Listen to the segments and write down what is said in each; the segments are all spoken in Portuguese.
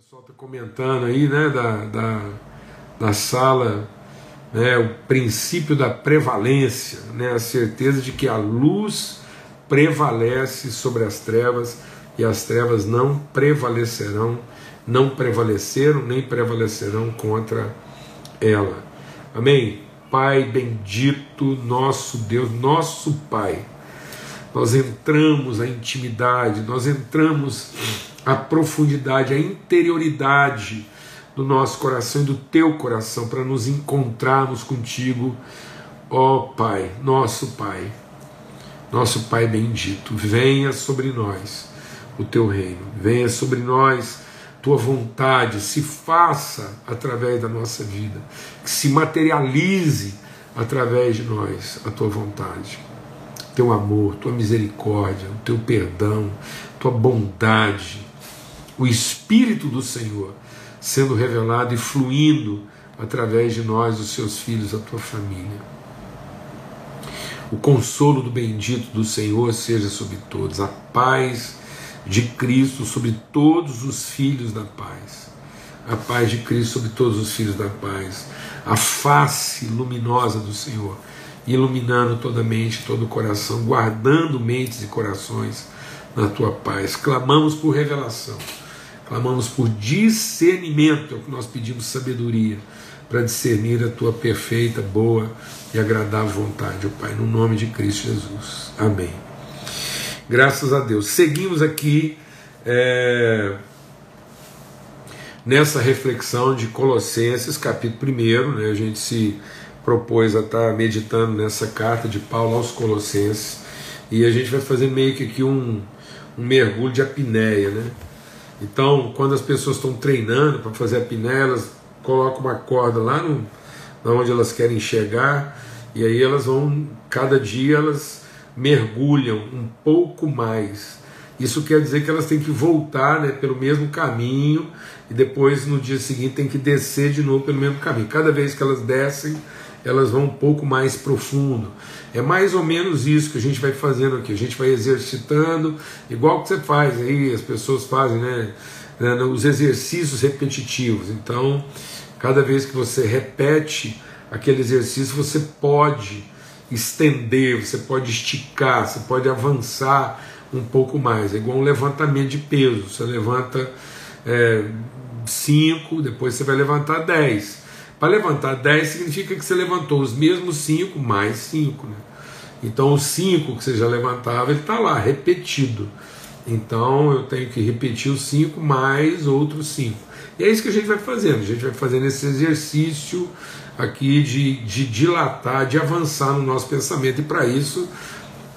pessoal está comentando aí, né, da, da, da sala, né, o princípio da prevalência, né, a certeza de que a luz prevalece sobre as trevas e as trevas não prevalecerão, não prevaleceram nem prevalecerão contra ela. Amém? Pai bendito, nosso Deus, nosso Pai. Nós entramos a intimidade, nós entramos a profundidade, a interioridade do nosso coração e do teu coração para nos encontrarmos contigo, ó Pai, nosso Pai, nosso Pai bendito. Venha sobre nós o teu reino, venha sobre nós tua vontade, se faça através da nossa vida, que se materialize através de nós a tua vontade. Teu amor, tua misericórdia, o teu perdão, tua bondade, o Espírito do Senhor sendo revelado e fluindo através de nós, os seus filhos, a tua família. O consolo do bendito do Senhor seja sobre todos, a paz de Cristo sobre todos os filhos da paz, a paz de Cristo sobre todos os filhos da paz, a face luminosa do Senhor, iluminando toda a mente, todo o coração, guardando mentes e corações na tua paz. Clamamos por revelação Clamamos por discernimento, é o que nós pedimos sabedoria para discernir a tua perfeita, boa e agradável vontade, ó Pai, no nome de Cristo Jesus. Amém. Graças a Deus. Seguimos aqui é, nessa reflexão de Colossenses, capítulo 1. Né, a gente se propôs a estar meditando nessa carta de Paulo aos Colossenses e a gente vai fazer meio que aqui um, um mergulho de apneia, né? Então, quando as pessoas estão treinando para fazer a piné, elas colocam uma corda lá no, onde elas querem chegar, e aí elas vão, cada dia elas mergulham um pouco mais. Isso quer dizer que elas têm que voltar né, pelo mesmo caminho e depois no dia seguinte tem que descer de novo pelo mesmo caminho. Cada vez que elas descem, elas vão um pouco mais profundo. É mais ou menos isso que a gente vai fazendo aqui. A gente vai exercitando, igual que você faz aí, as pessoas fazem, né? né os exercícios repetitivos. Então, cada vez que você repete aquele exercício, você pode estender, você pode esticar, você pode avançar um pouco mais. É igual um levantamento de peso. Você levanta 5, é, depois você vai levantar 10. Para levantar 10 significa que você levantou os mesmos 5 mais 5. Né? Então o 5 que você já levantava, ele está lá, repetido. Então eu tenho que repetir os 5 mais outros 5. E é isso que a gente vai fazendo. A gente vai fazendo esse exercício aqui de, de dilatar, de avançar no nosso pensamento. E para isso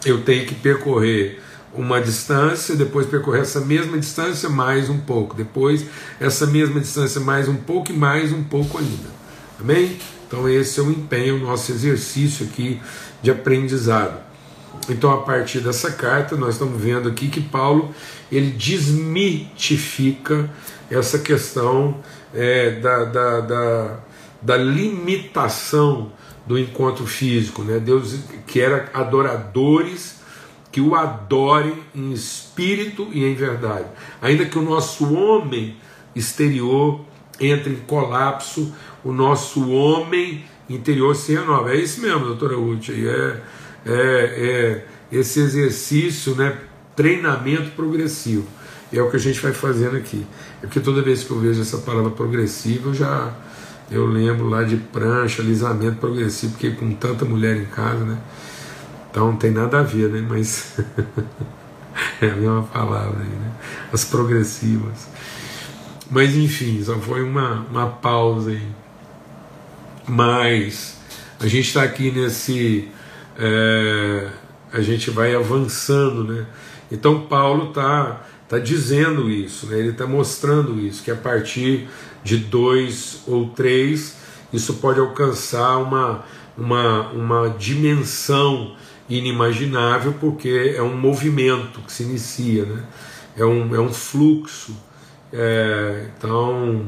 eu tenho que percorrer uma distância, depois percorrer essa mesma distância mais um pouco, depois essa mesma distância mais um pouco e mais um pouco ainda. Amém? Então esse é o empenho, o nosso exercício aqui de aprendizado. Então a partir dessa carta nós estamos vendo aqui que Paulo ele desmitifica essa questão é, da, da, da, da limitação do encontro físico. Né? Deus quer adoradores que o adorem em espírito e em verdade. Ainda que o nosso homem exterior entre em colapso, o nosso homem interior se renova. É isso mesmo, doutora Ruth. É, é, é esse exercício, né, treinamento progressivo. É o que a gente vai fazendo aqui. É porque toda vez que eu vejo essa palavra progressiva, eu já eu lembro lá de prancha, alisamento progressivo, porque com tanta mulher em casa, né? Então não tem nada a ver, né? Mas é a mesma palavra aí, né? As progressivas. Mas enfim, só foi uma, uma pausa aí. Mas a gente está aqui nesse. É, a gente vai avançando, né? Então Paulo está tá dizendo isso, né? ele está mostrando isso, que a partir de dois ou três isso pode alcançar uma, uma, uma dimensão inimaginável, porque é um movimento que se inicia, né? é, um, é um fluxo. É, então,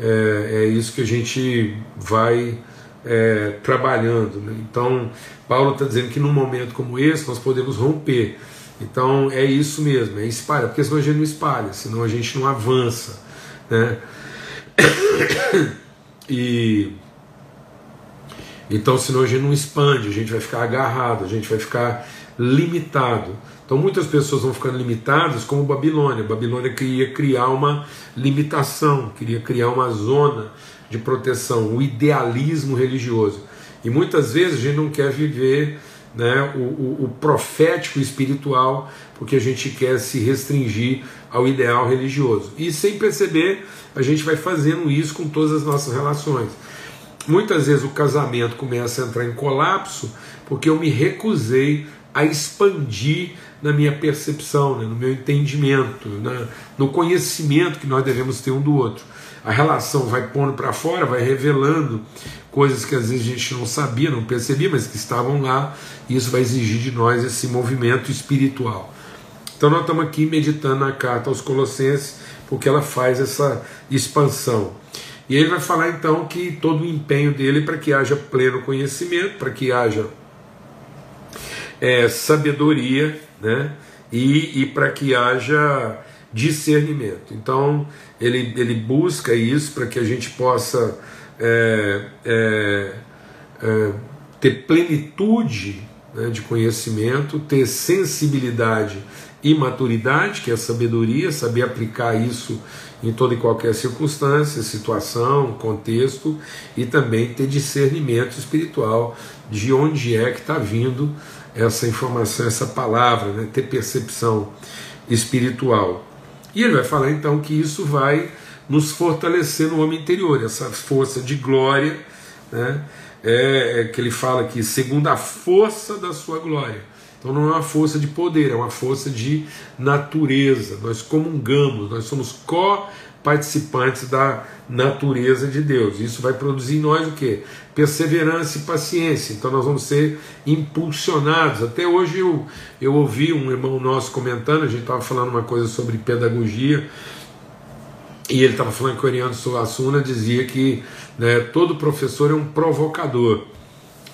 é, é, isso que a gente vai é, trabalhando. Né? Então, Paulo está dizendo que num momento como esse nós podemos romper. Então, é isso mesmo, é espalha, porque senão a gente não espalha, senão a gente não avança. Né? E então, senão a gente não expande, a gente vai ficar agarrado, a gente vai ficar limitado. Então, muitas pessoas vão ficando limitadas, como Babilônia. Babilônia queria criar uma limitação, queria criar uma zona de proteção, o idealismo religioso. E muitas vezes a gente não quer viver né, o, o, o profético espiritual, porque a gente quer se restringir ao ideal religioso. E sem perceber, a gente vai fazendo isso com todas as nossas relações. Muitas vezes o casamento começa a entrar em colapso porque eu me recusei a expandir na minha percepção, né, no meu entendimento, né, no conhecimento que nós devemos ter um do outro. A relação vai pondo para fora, vai revelando coisas que às vezes a gente não sabia, não percebia, mas que estavam lá, e isso vai exigir de nós esse movimento espiritual. Então nós estamos aqui meditando na carta aos Colossenses, porque ela faz essa expansão. E ele vai falar então que todo o empenho dele é para que haja pleno conhecimento, para que haja é, sabedoria, né? E, e para que haja discernimento. Então ele, ele busca isso para que a gente possa é, é, é, ter plenitude né, de conhecimento, ter sensibilidade e maturidade, que é sabedoria, saber aplicar isso em toda e qualquer circunstância, situação, contexto, e também ter discernimento espiritual de onde é que está vindo essa informação, essa palavra, né? ter percepção espiritual. E ele vai falar então que isso vai nos fortalecer no homem interior, essa força de glória, né? é, é que ele fala aqui, segundo a força da sua glória. Então não é uma força de poder, é uma força de natureza. Nós comungamos, nós somos co-participantes da natureza de Deus. Isso vai produzir em nós o que? Perseverança e paciência. Então nós vamos ser impulsionados. Até hoje eu, eu ouvi um irmão nosso comentando, a gente estava falando uma coisa sobre pedagogia. E ele estava falando que o Oriano Suassuna dizia que né, todo professor é um provocador,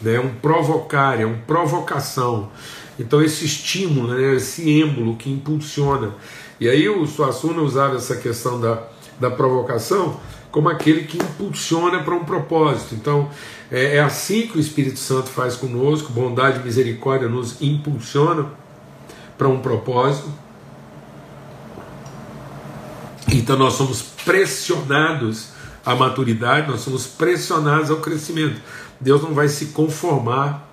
né, um provocar, é uma provocação. Então, esse estímulo, né, esse êmbolo que impulsiona. E aí, o Suassuna usava essa questão da, da provocação como aquele que impulsiona para um propósito. Então, é, é assim que o Espírito Santo faz conosco, bondade e misericórdia nos impulsiona para um propósito. Então, nós somos pressionados à maturidade, nós somos pressionados ao crescimento. Deus não vai se conformar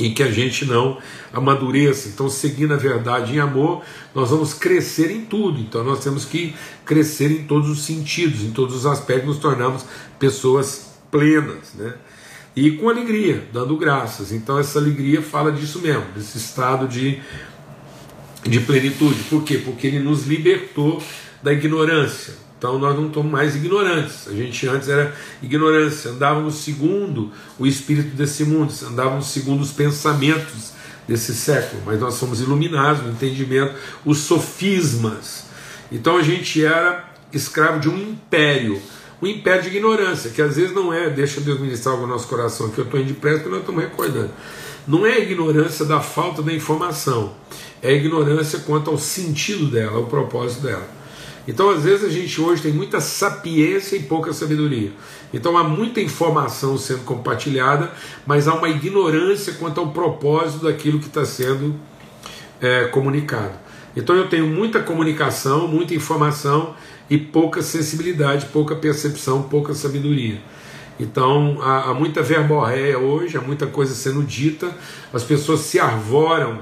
e que a gente não amadureça. Então, seguindo a verdade em amor, nós vamos crescer em tudo. Então, nós temos que crescer em todos os sentidos, em todos os aspectos, nos tornamos pessoas plenas, né? E com alegria, dando graças. Então, essa alegria fala disso mesmo, desse estado de, de plenitude. Por quê? Porque ele nos libertou da ignorância. Então nós não somos mais ignorantes. A gente antes era ignorância, andávamos segundo o espírito desse mundo, andávamos segundo os pensamentos desse século, mas nós somos iluminados no entendimento, os sofismas. Então a gente era escravo de um império, um império de ignorância, que às vezes não é, deixa Deus ministrar algo no nosso coração, que eu estou indo depressa porque nós estamos recordando. Não é a ignorância da falta da informação, é a ignorância quanto ao sentido dela, ao propósito dela. Então, às vezes, a gente hoje tem muita sapiência e pouca sabedoria. Então, há muita informação sendo compartilhada, mas há uma ignorância quanto ao propósito daquilo que está sendo é, comunicado. Então, eu tenho muita comunicação, muita informação e pouca sensibilidade, pouca percepção, pouca sabedoria. Então, há, há muita verborréia hoje, há muita coisa sendo dita, as pessoas se arvoram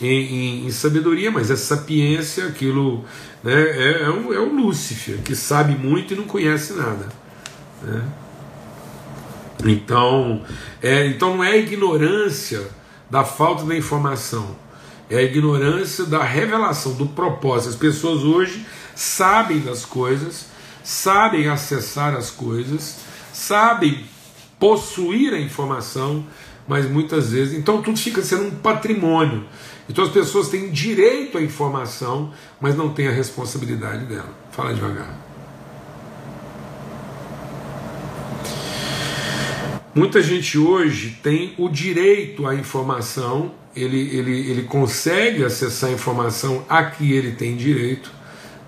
em, em, em sabedoria, mas é sapiência, aquilo né, é, é, um, é um Lúcifer que sabe muito e não conhece nada. Né? Então, é, então não é a ignorância da falta da informação, é a ignorância da revelação, do propósito. As pessoas hoje sabem das coisas, sabem acessar as coisas, sabem possuir a informação, mas muitas vezes. Então tudo fica sendo um patrimônio. Então as pessoas têm direito à informação, mas não têm a responsabilidade dela. Fala devagar. Muita gente hoje tem o direito à informação, ele, ele, ele consegue acessar a informação a que ele tem direito,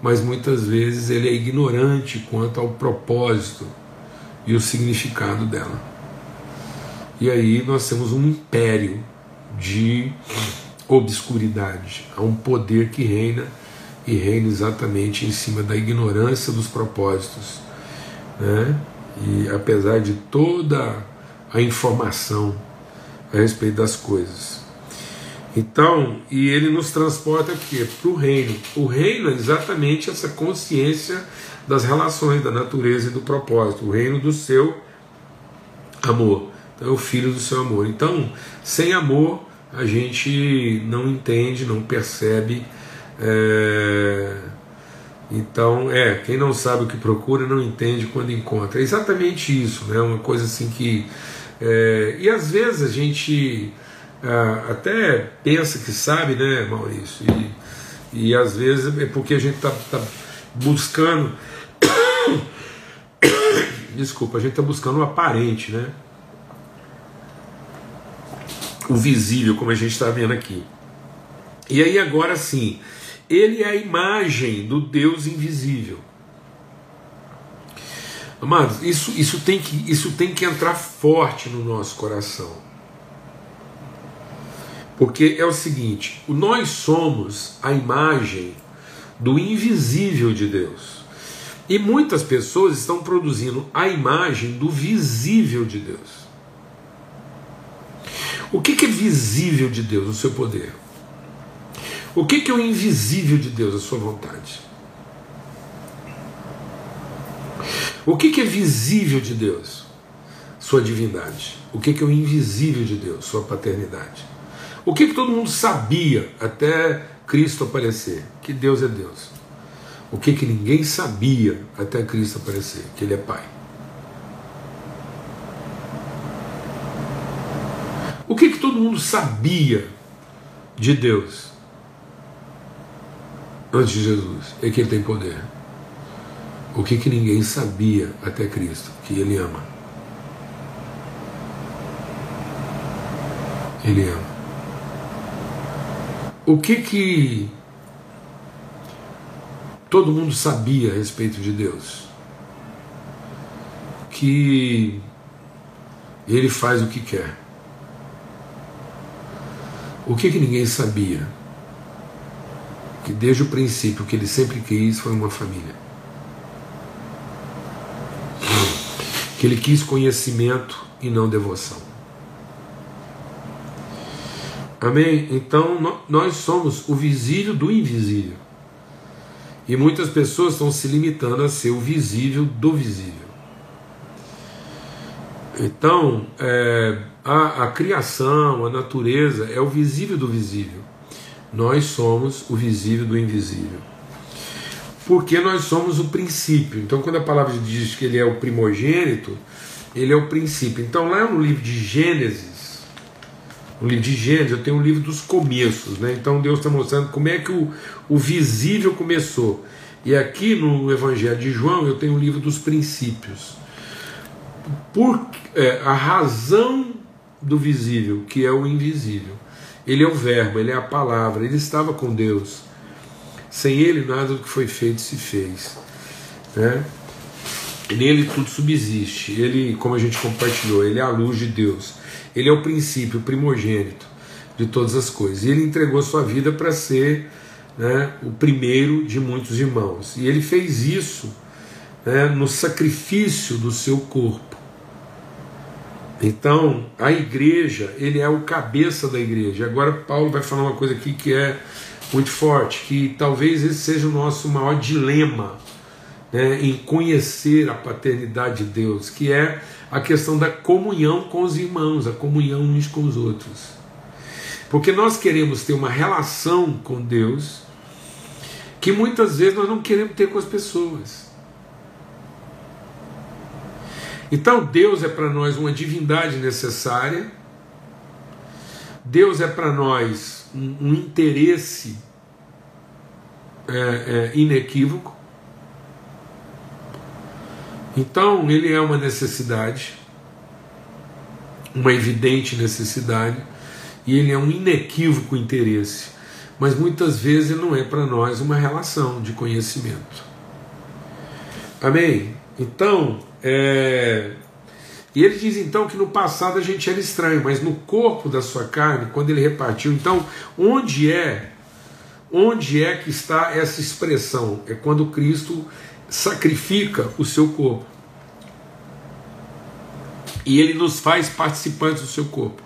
mas muitas vezes ele é ignorante quanto ao propósito e o significado dela. E aí nós temos um império de obscuridade, há um poder que reina e reina exatamente em cima da ignorância dos propósitos. Né? E apesar de toda a informação a respeito das coisas. Então, e ele nos transporta aqui para o reino. O reino é exatamente essa consciência das relações, da natureza e do propósito. O reino do seu amor. Então, é o filho do seu amor. Então, sem amor, a gente não entende, não percebe. É... Então, é, quem não sabe o que procura não entende quando encontra. É exatamente isso, né? Uma coisa assim que. É... E às vezes a gente até pensa que sabe, né, Maurício? E, e às vezes é porque a gente está tá buscando. Desculpa, a gente está buscando o aparente, né? O visível, como a gente está vendo aqui. E aí, agora sim, ele é a imagem do Deus invisível. Amados, isso, isso, tem que, isso tem que entrar forte no nosso coração. Porque é o seguinte: nós somos a imagem do invisível de Deus. E muitas pessoas estão produzindo a imagem do visível de Deus. O que, é visível de Deus? O seu poder. O que, é o invisível de Deus? A sua vontade. O que, é visível de Deus? Sua divindade. O que, que é o invisível de Deus? Sua paternidade. O que, que todo mundo sabia até Cristo aparecer? Que Deus é Deus. O que, que ninguém sabia até Cristo aparecer? Que Ele é Pai. O que, que todo mundo sabia de Deus antes de Jesus? É que Ele tem poder. O que, que ninguém sabia até Cristo? Que Ele ama. Ele ama. O que que todo mundo sabia a respeito de Deus? Que ele faz o que quer. O que que ninguém sabia? Que desde o princípio o que ele sempre quis foi uma família. Que ele quis conhecimento e não devoção. Amém? Então nós somos o visível do invisível. E muitas pessoas estão se limitando a ser o visível do visível. Então, é, a, a criação, a natureza é o visível do visível. Nós somos o visível do invisível. Porque nós somos o princípio. Então, quando a palavra diz que ele é o primogênito, ele é o princípio. Então, lá no livro de Gênesis, no livro de Gênesis, eu tenho um livro dos começos, né? Então Deus está mostrando como é que o, o visível começou. E aqui no Evangelho de João eu tenho o livro dos princípios. Por é, a razão do visível, que é o invisível. Ele é o verbo, ele é a palavra, ele estava com Deus. Sem ele nada do que foi feito se fez. Né? Nele tudo subsiste. Ele, como a gente compartilhou, ele é a luz de Deus. Ele é o princípio, primogênito de todas as coisas. E ele entregou sua vida para ser né, o primeiro de muitos irmãos. E ele fez isso né, no sacrifício do seu corpo. Então, a igreja, ele é o cabeça da igreja. Agora, Paulo vai falar uma coisa aqui que é muito forte, que talvez esse seja o nosso maior dilema né, em conhecer a paternidade de Deus, que é a questão da comunhão com os irmãos, a comunhão uns com os outros. Porque nós queremos ter uma relação com Deus que muitas vezes nós não queremos ter com as pessoas. Então Deus é para nós uma divindade necessária, Deus é para nós um, um interesse é, é, inequívoco, então, ele é uma necessidade, uma evidente necessidade, e ele é um inequívoco interesse. mas muitas vezes não é para nós uma relação de conhecimento. Amém? Então, é... e ele diz então que no passado a gente era estranho, mas no corpo da sua carne, quando ele repartiu, então, onde é Onde é que está essa expressão? É quando Cristo sacrifica o seu corpo. E ele nos faz participantes do seu corpo.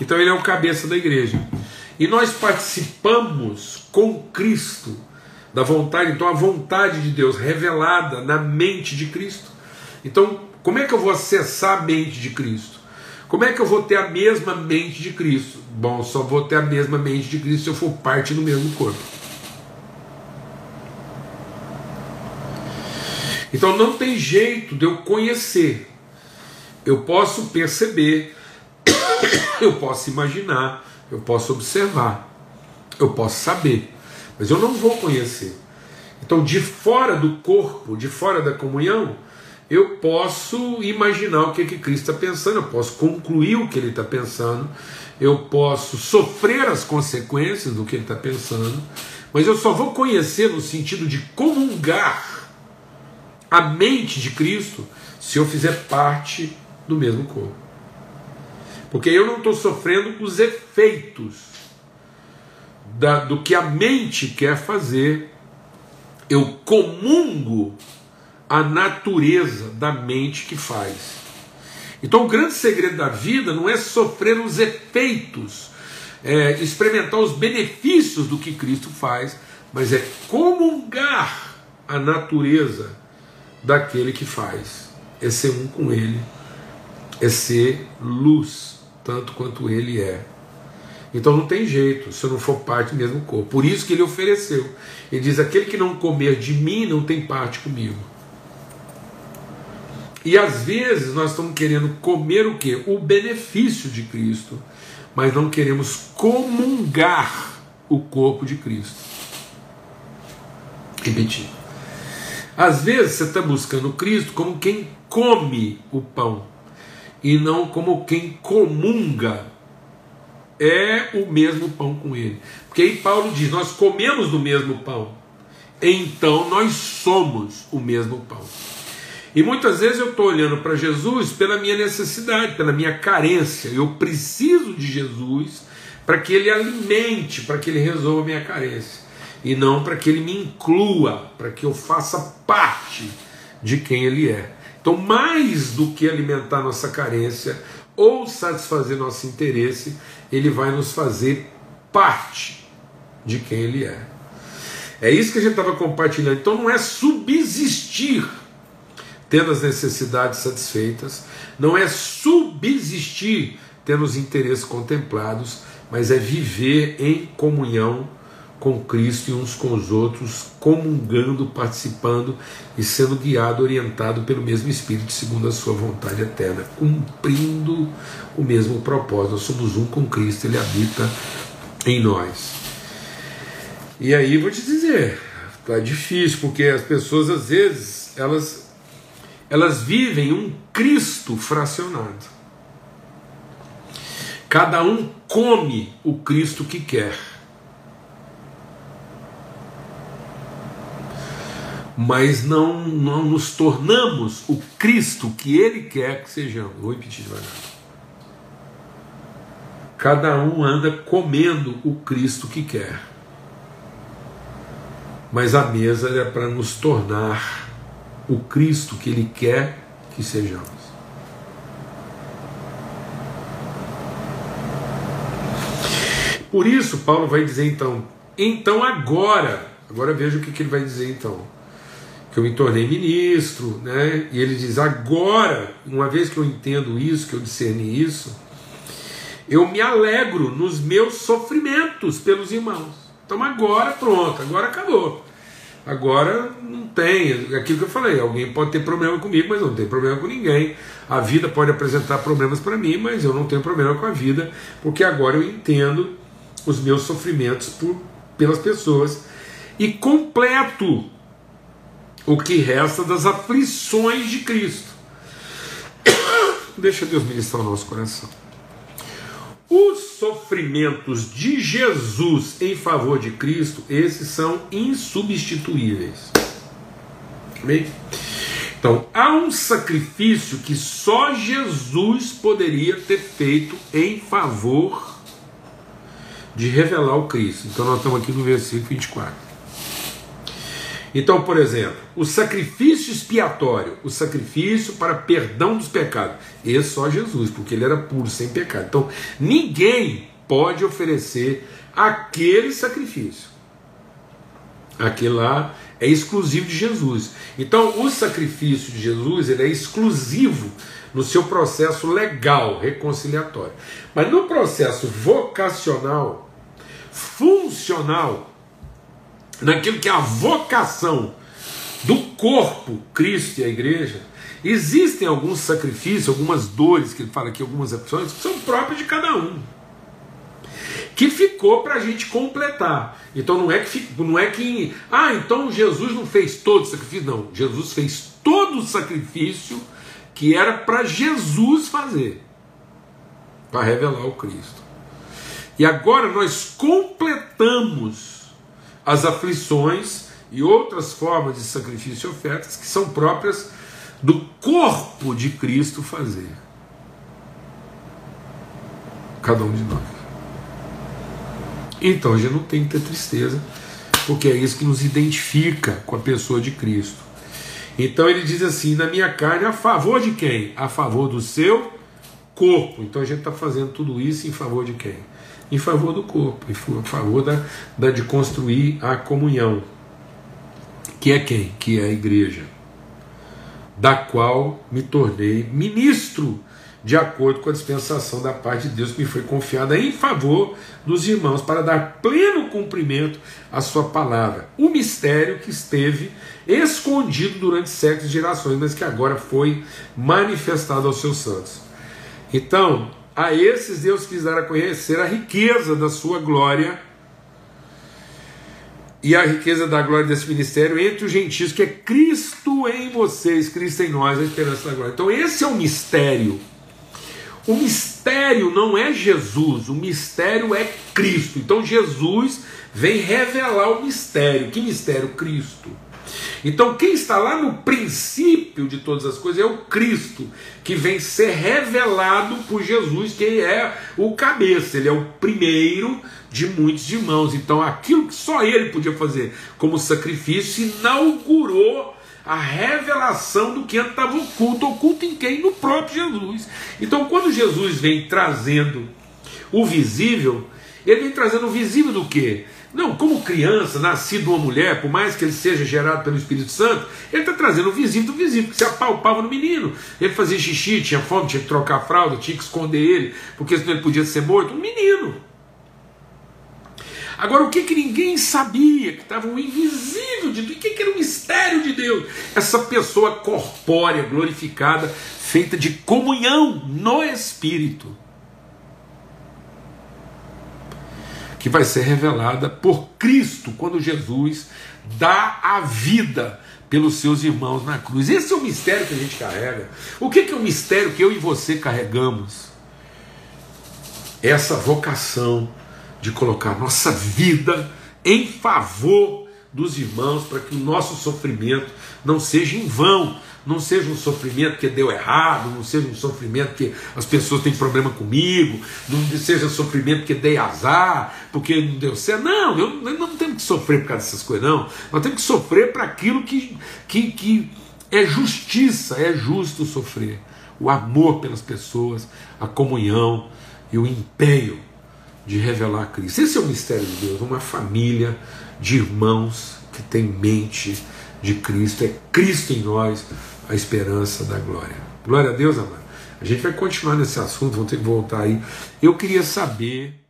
Então ele é o cabeça da igreja. E nós participamos com Cristo da vontade, então a vontade de Deus revelada na mente de Cristo. Então, como é que eu vou acessar a mente de Cristo? Como é que eu vou ter a mesma mente de Cristo? Bom, só vou ter a mesma mente de Cristo se eu for parte do mesmo corpo. Então não tem jeito de eu conhecer. Eu posso perceber, eu posso imaginar, eu posso observar, eu posso saber, mas eu não vou conhecer. Então, de fora do corpo, de fora da comunhão, eu posso imaginar o que, que Cristo está pensando, eu posso concluir o que ele está pensando, eu posso sofrer as consequências do que ele está pensando, mas eu só vou conhecer no sentido de comungar a mente de Cristo se eu fizer parte do mesmo corpo. Porque eu não estou sofrendo os efeitos da, do que a mente quer fazer, eu comungo a natureza da mente que faz. Então, o grande segredo da vida não é sofrer os efeitos, é, experimentar os benefícios do que Cristo faz, mas é comungar a natureza daquele que faz. É ser um com ele, é ser luz, tanto quanto ele é. Então não tem jeito se eu não for parte do mesmo corpo. Por isso que ele ofereceu. Ele diz: aquele que não comer de mim não tem parte comigo. E às vezes nós estamos querendo comer o que? O benefício de Cristo, mas não queremos comungar o corpo de Cristo. Repetir. Às vezes você está buscando Cristo como quem come o pão e não como quem comunga é o mesmo pão com ele. Porque aí Paulo diz: Nós comemos do mesmo pão, então nós somos o mesmo pão. E muitas vezes eu estou olhando para Jesus pela minha necessidade, pela minha carência. Eu preciso de Jesus para que ele alimente, para que ele resolva a minha carência. E não para que ele me inclua, para que eu faça parte de quem ele é. Então, mais do que alimentar nossa carência ou satisfazer nosso interesse, ele vai nos fazer parte de quem ele é. É isso que a gente estava compartilhando. Então, não é subsistir tendo as necessidades satisfeitas, não é subsistir tendo os interesses contemplados, mas é viver em comunhão com Cristo e uns com os outros, comungando, participando e sendo guiado, orientado pelo mesmo Espírito, segundo a sua vontade eterna, cumprindo o mesmo propósito. Nós somos um com Cristo, Ele habita em nós. E aí vou te dizer, tá difícil, porque as pessoas às vezes elas elas vivem um Cristo fracionado. Cada um come o Cristo que quer. Mas não, não nos tornamos o Cristo que Ele quer que sejamos. Vou repetir devagar. Cada um anda comendo o Cristo que quer. Mas a mesa é para nos tornar o Cristo que Ele quer que sejamos. Por isso, Paulo vai dizer então: então agora, agora veja o que, que ele vai dizer então. Que eu me tornei ministro, né? E ele diz: agora, uma vez que eu entendo isso, que eu discerni isso, eu me alegro nos meus sofrimentos pelos irmãos. Então agora pronto, agora acabou. Agora não tem, aquilo que eu falei, alguém pode ter problema comigo, mas não tem problema com ninguém. A vida pode apresentar problemas para mim, mas eu não tenho problema com a vida, porque agora eu entendo os meus sofrimentos por, pelas pessoas e completo o que resta das aflições de Cristo. Deixa Deus ministrar o nosso coração. Os sofrimentos de Jesus em favor de Cristo, esses são insubstituíveis. Amém? Então, há um sacrifício que só Jesus poderia ter feito em favor de revelar o Cristo. Então, nós estamos aqui no versículo 24. Então, por exemplo, o sacrifício expiatório, o sacrifício para perdão dos pecados, esse só Jesus, porque ele era puro, sem pecado. Então, ninguém pode oferecer aquele sacrifício. Aquele lá é exclusivo de Jesus. Então, o sacrifício de Jesus ele é exclusivo no seu processo legal, reconciliatório. Mas no processo vocacional, funcional, naquilo que é a vocação do corpo, Cristo e a igreja, existem alguns sacrifícios, algumas dores, que ele fala aqui, algumas opções, que são próprias de cada um. Que ficou para a gente completar. Então não é que não é que. Ah, então Jesus não fez todo o sacrifício. Não, Jesus fez todo o sacrifício que era para Jesus fazer para revelar o Cristo. E agora nós completamos as aflições e outras formas de sacrifício e ofertas que são próprias do corpo de Cristo fazer. Cada um de nós. Então a gente não tem que ter tristeza, porque é isso que nos identifica com a pessoa de Cristo. Então ele diz assim: na minha carne, a favor de quem? A favor do seu corpo. Então a gente está fazendo tudo isso em favor de quem? Em favor do corpo, em favor da, da, de construir a comunhão. Que é quem? Que é a igreja, da qual me tornei ministro, de acordo com a dispensação da parte de Deus que me foi confiada em favor dos irmãos, para dar pleno cumprimento à sua palavra. O mistério que esteve escondido durante séculos e gerações, mas que agora foi manifestado aos seus santos. Então, a esses Deus quis dar a conhecer a riqueza da sua glória e a riqueza da glória desse ministério entre os gentios, que é Cristo em vocês, Cristo em nós, a esperança da glória. Então, esse é o mistério. O mistério não é Jesus, o mistério é Cristo. Então, Jesus vem revelar o mistério. Que mistério? Cristo. Então, quem está lá no princípio de todas as coisas é o Cristo, que vem ser revelado por Jesus, que é o cabeça, ele é o primeiro de muitos irmãos. Então, aquilo que só ele podia fazer como sacrifício inaugurou a revelação do que estava oculto. Oculto em quem? No próprio Jesus. Então, quando Jesus vem trazendo o visível, ele vem trazendo o visível do que? Não, como criança, nascido uma mulher, por mais que ele seja gerado pelo Espírito Santo, ele está trazendo o visível do visível, que se apalpava no menino. Ele fazia xixi, tinha fome, tinha que trocar a fralda, tinha que esconder ele, porque senão ele podia ser morto. Um menino. Agora, o que, que ninguém sabia, que estava o invisível de Deus, o que, que era o mistério de Deus? Essa pessoa corpórea, glorificada, feita de comunhão no Espírito. Que vai ser revelada por Cristo quando Jesus dá a vida pelos seus irmãos na cruz. Esse é o mistério que a gente carrega. O que é o mistério que eu e você carregamos? Essa vocação de colocar nossa vida em favor dos irmãos para que o nosso sofrimento não seja em vão, não seja um sofrimento que deu errado, não seja um sofrimento que as pessoas têm problema comigo, não seja um sofrimento que dei azar, porque não deu certo. Não, eu, eu não temos que sofrer por causa dessas coisas, não. Nós temos que sofrer para aquilo que, que, que é justiça, é justo sofrer. O amor pelas pessoas, a comunhão e o empenho de revelar Cristo. Esse é o mistério de Deus, uma família de irmãos que tem mente de Cristo, é Cristo em nós, a esperança da glória. Glória a Deus, amado. A gente vai continuar nesse assunto, vamos ter que voltar aí. Eu queria saber